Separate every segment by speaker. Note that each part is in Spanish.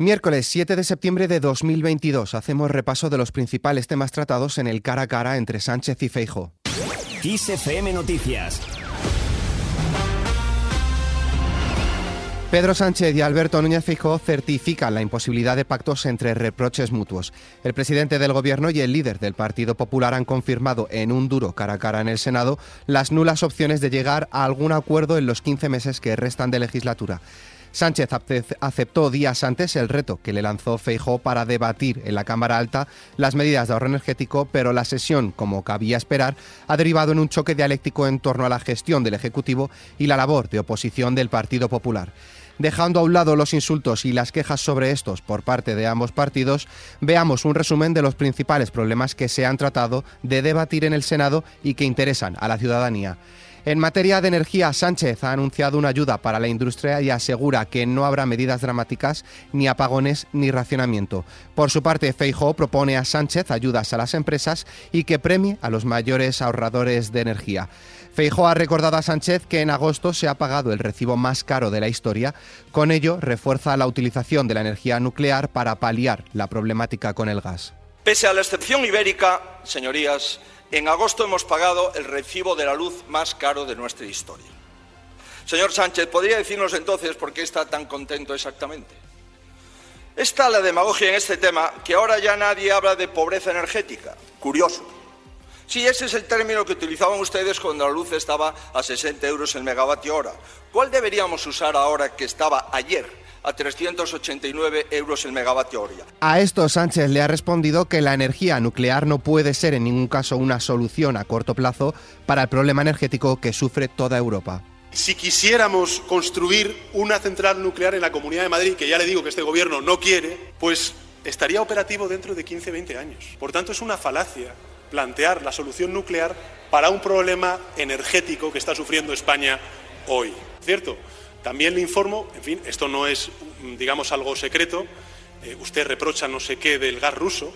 Speaker 1: Miércoles 7 de septiembre de 2022 hacemos repaso de los principales temas tratados en el cara a cara entre Sánchez y Feijo.
Speaker 2: FM Noticias.
Speaker 1: Pedro Sánchez y Alberto Núñez Feijóo certifican la imposibilidad de pactos entre reproches mutuos. El presidente del Gobierno y el líder del Partido Popular han confirmado en un duro cara a cara en el Senado las nulas opciones de llegar a algún acuerdo en los 15 meses que restan de legislatura. Sánchez aceptó días antes el reto que le lanzó Feijó para debatir en la Cámara Alta las medidas de ahorro energético, pero la sesión, como cabía esperar, ha derivado en un choque dialéctico en torno a la gestión del Ejecutivo y la labor de oposición del Partido Popular. Dejando a un lado los insultos y las quejas sobre estos por parte de ambos partidos, veamos un resumen de los principales problemas que se han tratado de debatir en el Senado y que interesan a la ciudadanía. En materia de energía, Sánchez ha anunciado una ayuda para la industria y asegura que no habrá medidas dramáticas, ni apagones, ni racionamiento. Por su parte, Feijóo propone a Sánchez ayudas a las empresas y que premie a los mayores ahorradores de energía. Feijóo ha recordado a Sánchez que en agosto se ha pagado el recibo más caro de la historia. Con ello, refuerza la utilización de la energía nuclear para paliar la problemática con el gas.
Speaker 3: Pese a la excepción ibérica, señorías, en agosto hemos pagado el recibo de la luz más caro de nuestra historia. Señor Sánchez, ¿podría decirnos entonces por qué está tan contento exactamente? Está la demagogia en este tema que ahora ya nadie habla de pobreza energética. Curioso. Sí, ese es el término que utilizaban ustedes cuando la luz estaba a 60 euros el megavatio hora. ¿Cuál deberíamos usar ahora que estaba ayer a 389 euros el megavatio hora.
Speaker 1: A esto Sánchez le ha respondido que la energía nuclear no puede ser en ningún caso una solución a corto plazo para el problema energético que sufre toda Europa.
Speaker 4: Si quisiéramos construir una central nuclear en la Comunidad de Madrid, que ya le digo que este gobierno no quiere, pues estaría operativo dentro de 15-20 años. Por tanto, es una falacia plantear la solución nuclear para un problema energético que está sufriendo España hoy. ¿Cierto? También le informo, en fin, esto no es, digamos, algo secreto, eh, usted reprocha no sé qué del gas ruso,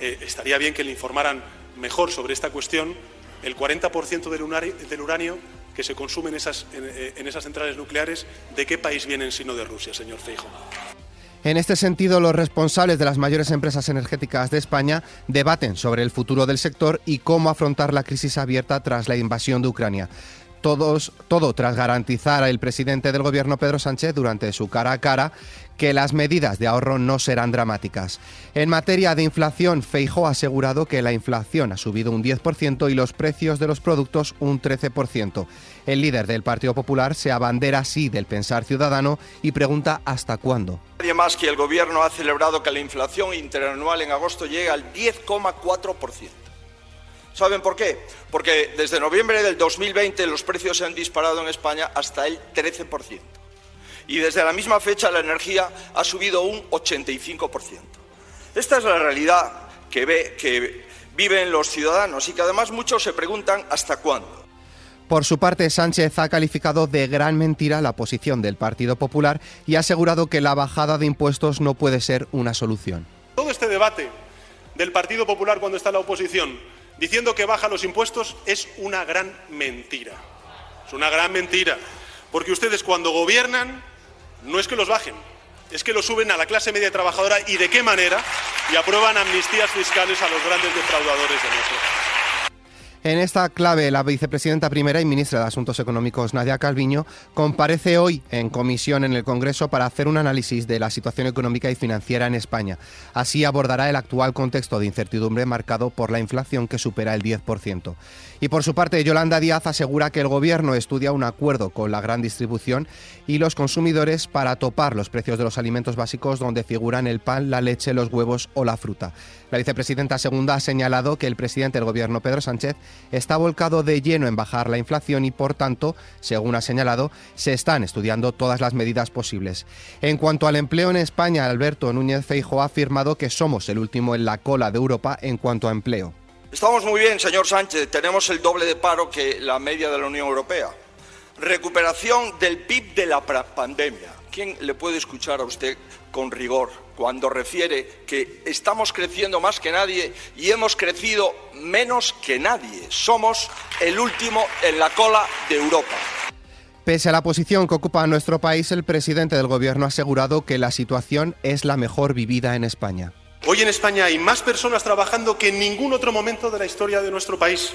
Speaker 4: eh, estaría bien que le informaran mejor sobre esta cuestión. El 40% del uranio, que se consume en esas, eh, en, esas centrales nucleares, ¿de qué país vienen sino de Rusia, señor Feijo?
Speaker 1: En este sentido, los responsables de las mayores empresas energéticas de España debaten sobre el futuro del sector y cómo afrontar la crisis abierta tras la invasión de Ucrania todo tras garantizar al presidente del gobierno Pedro Sánchez durante su cara a cara que las medidas de ahorro no serán dramáticas. En materia de inflación, Feijo ha asegurado que la inflación ha subido un 10% y los precios de los productos un 13%. El líder del Partido Popular se abandera así del pensar ciudadano y pregunta hasta cuándo.
Speaker 3: Nadie más que el gobierno ha celebrado que la inflación interanual en agosto llegue al 10,4%. ¿Saben por qué? Porque desde noviembre del 2020 los precios se han disparado en España hasta el 13%. Y desde la misma fecha la energía ha subido un 85%. Esta es la realidad que, ve, que viven los ciudadanos y que además muchos se preguntan hasta cuándo.
Speaker 1: Por su parte, Sánchez ha calificado de gran mentira la posición del Partido Popular y ha asegurado que la bajada de impuestos no puede ser una solución.
Speaker 4: Todo este debate del Partido Popular cuando está en la oposición diciendo que baja los impuestos es una gran mentira. Es una gran mentira. Porque ustedes cuando gobiernan no es que los bajen, es que los suben a la clase media trabajadora y de qué manera y aprueban amnistías fiscales a los grandes defraudadores de nuestro país.
Speaker 1: En esta clave, la vicepresidenta primera y ministra de Asuntos Económicos, Nadia Calviño, comparece hoy en comisión en el Congreso para hacer un análisis de la situación económica y financiera en España. Así abordará el actual contexto de incertidumbre marcado por la inflación que supera el 10%. Y por su parte, Yolanda Díaz asegura que el Gobierno estudia un acuerdo con la gran distribución y los consumidores para topar los precios de los alimentos básicos donde figuran el pan, la leche, los huevos o la fruta. La vicepresidenta segunda ha señalado que el presidente del Gobierno, Pedro Sánchez, está volcado de lleno en bajar la inflación y, por tanto, según ha señalado, se están estudiando todas las medidas posibles. En cuanto al empleo en España, Alberto Núñez Feijo ha afirmado que somos el último en la cola de Europa en cuanto a empleo.
Speaker 3: Estamos muy bien, señor Sánchez. Tenemos el doble de paro que la media de la Unión Europea. Recuperación del PIB de la pandemia. ¿Quién le puede escuchar a usted con rigor cuando refiere que estamos creciendo más que nadie y hemos crecido menos que nadie? Somos el último en la cola de Europa.
Speaker 1: Pese a la posición que ocupa nuestro país, el presidente del gobierno ha asegurado que la situación es la mejor vivida en España.
Speaker 4: Hoy en España hay más personas trabajando que en ningún otro momento de la historia de nuestro país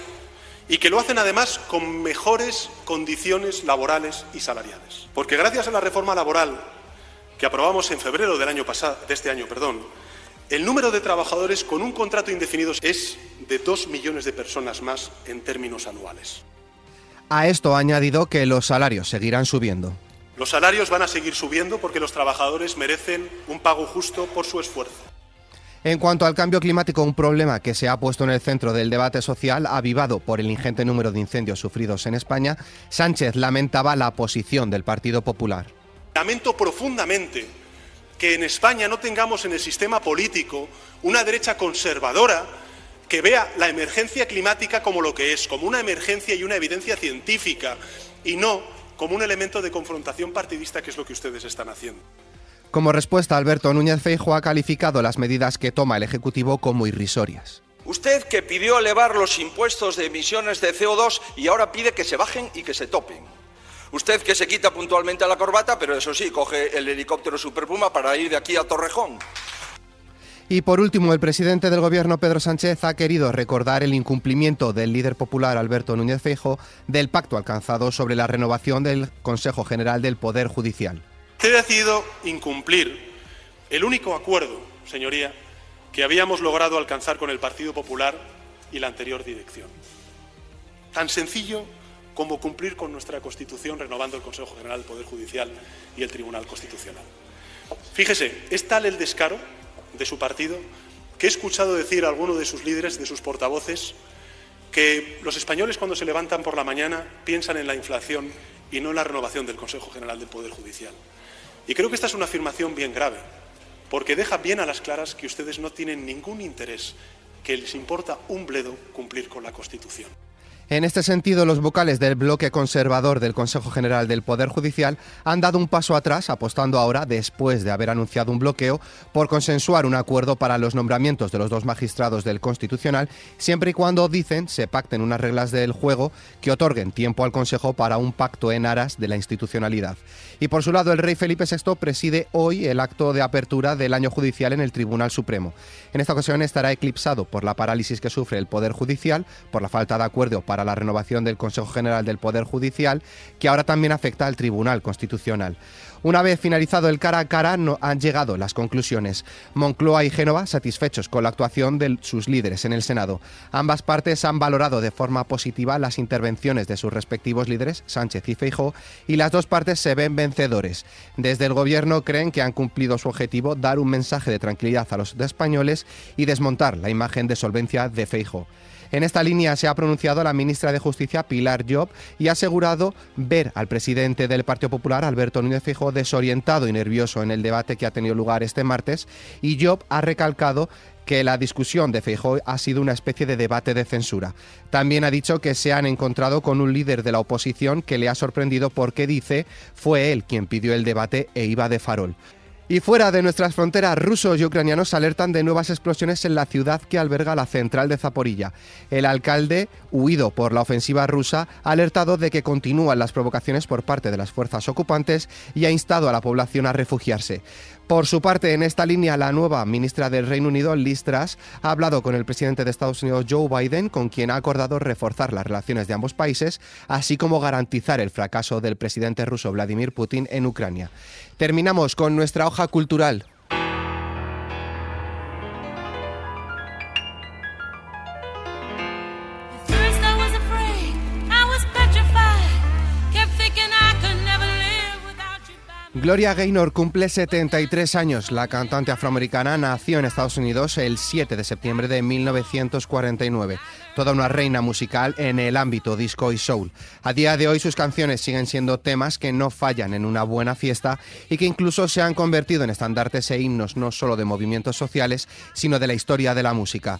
Speaker 4: y que lo hacen además con mejores condiciones laborales y salariales. Porque gracias a la reforma laboral que aprobamos en febrero del año pasado, de este año, perdón, el número de trabajadores con un contrato indefinido es de dos millones de personas más en términos anuales.
Speaker 1: A esto ha añadido que los salarios seguirán subiendo.
Speaker 4: Los salarios van a seguir subiendo porque los trabajadores merecen un pago justo por su esfuerzo.
Speaker 1: En cuanto al cambio climático, un problema que se ha puesto en el centro del debate social, avivado por el ingente número de incendios sufridos en España, Sánchez lamentaba la posición del Partido Popular.
Speaker 4: Lamento profundamente que en España no tengamos en el sistema político una derecha conservadora que vea la emergencia climática como lo que es, como una emergencia y una evidencia científica, y no como un elemento de confrontación partidista, que es lo que ustedes están haciendo.
Speaker 1: Como respuesta, Alberto Núñez Feijo ha calificado las medidas que toma el Ejecutivo como irrisorias.
Speaker 3: Usted que pidió elevar los impuestos de emisiones de CO2 y ahora pide que se bajen y que se topen. Usted que se quita puntualmente la corbata, pero eso sí, coge el helicóptero Super Puma para ir de aquí a Torrejón.
Speaker 1: Y por último, el presidente del gobierno, Pedro Sánchez, ha querido recordar el incumplimiento del líder popular, Alberto Núñez Feijo, del pacto alcanzado sobre la renovación del Consejo General del Poder Judicial.
Speaker 4: Usted ha decidido incumplir el único acuerdo, señoría, que habíamos logrado alcanzar con el Partido Popular y la anterior dirección. Tan sencillo como cumplir con nuestra Constitución renovando el Consejo General del Poder Judicial y el Tribunal Constitucional. Fíjese, es tal el descaro de su partido que he escuchado decir a alguno de sus líderes, de sus portavoces, que los españoles cuando se levantan por la mañana piensan en la inflación y no en la renovación del Consejo General del Poder Judicial. Y creo que esta es una afirmación bien grave, porque deja bien a las claras que ustedes no tienen ningún interés, que les importa un bledo cumplir con la Constitución.
Speaker 1: En este sentido, los vocales del bloque conservador del Consejo General del Poder Judicial han dado un paso atrás, apostando ahora, después de haber anunciado un bloqueo, por consensuar un acuerdo para los nombramientos de los dos magistrados del Constitucional, siempre y cuando, dicen, se pacten unas reglas del juego que otorguen tiempo al Consejo para un pacto en aras de la institucionalidad. Y por su lado, el rey Felipe VI preside hoy el acto de apertura del año judicial en el Tribunal Supremo. En esta ocasión estará eclipsado por la parálisis que sufre el Poder Judicial, por la falta de acuerdo para la renovación del Consejo General del Poder Judicial, que ahora también afecta al Tribunal Constitucional. Una vez finalizado el cara a cara, no han llegado las conclusiones. Moncloa y Génova satisfechos con la actuación de sus líderes en el Senado. Ambas partes han valorado de forma positiva las intervenciones de sus respectivos líderes, Sánchez y Feijóo, y las dos partes se ven vencedores. Desde el gobierno creen que han cumplido su objetivo, dar un mensaje de tranquilidad a los españoles y desmontar la imagen de solvencia de Feijóo. En esta línea se ha pronunciado la ministra de Justicia, Pilar Job, y ha asegurado ver al presidente del Partido Popular, Alberto Núñez Fijo, desorientado y nervioso en el debate que ha tenido lugar este martes, y Job ha recalcado que la discusión de Feijóo ha sido una especie de debate de censura. También ha dicho que se han encontrado con un líder de la oposición que le ha sorprendido porque dice fue él quien pidió el debate e iba de farol. Y fuera de nuestras fronteras, rusos y ucranianos alertan de nuevas explosiones en la ciudad que alberga la central de Zaporilla. El alcalde, huido por la ofensiva rusa, ha alertado de que continúan las provocaciones por parte de las fuerzas ocupantes y ha instado a la población a refugiarse. Por su parte, en esta línea, la nueva ministra del Reino Unido, Liz Truss, ha hablado con el presidente de Estados Unidos, Joe Biden, con quien ha acordado reforzar las relaciones de ambos países, así como garantizar el fracaso del presidente ruso Vladimir Putin en Ucrania. Terminamos con nuestra hoja cultural. Gloria Gaynor cumple 73 años. La cantante afroamericana nació en Estados Unidos el 7 de septiembre de 1949. Toda una reina musical en el ámbito disco y soul. A día de hoy sus canciones siguen siendo temas que no fallan en una buena fiesta y que incluso se han convertido en estandartes e himnos no solo de movimientos sociales, sino de la historia de la música.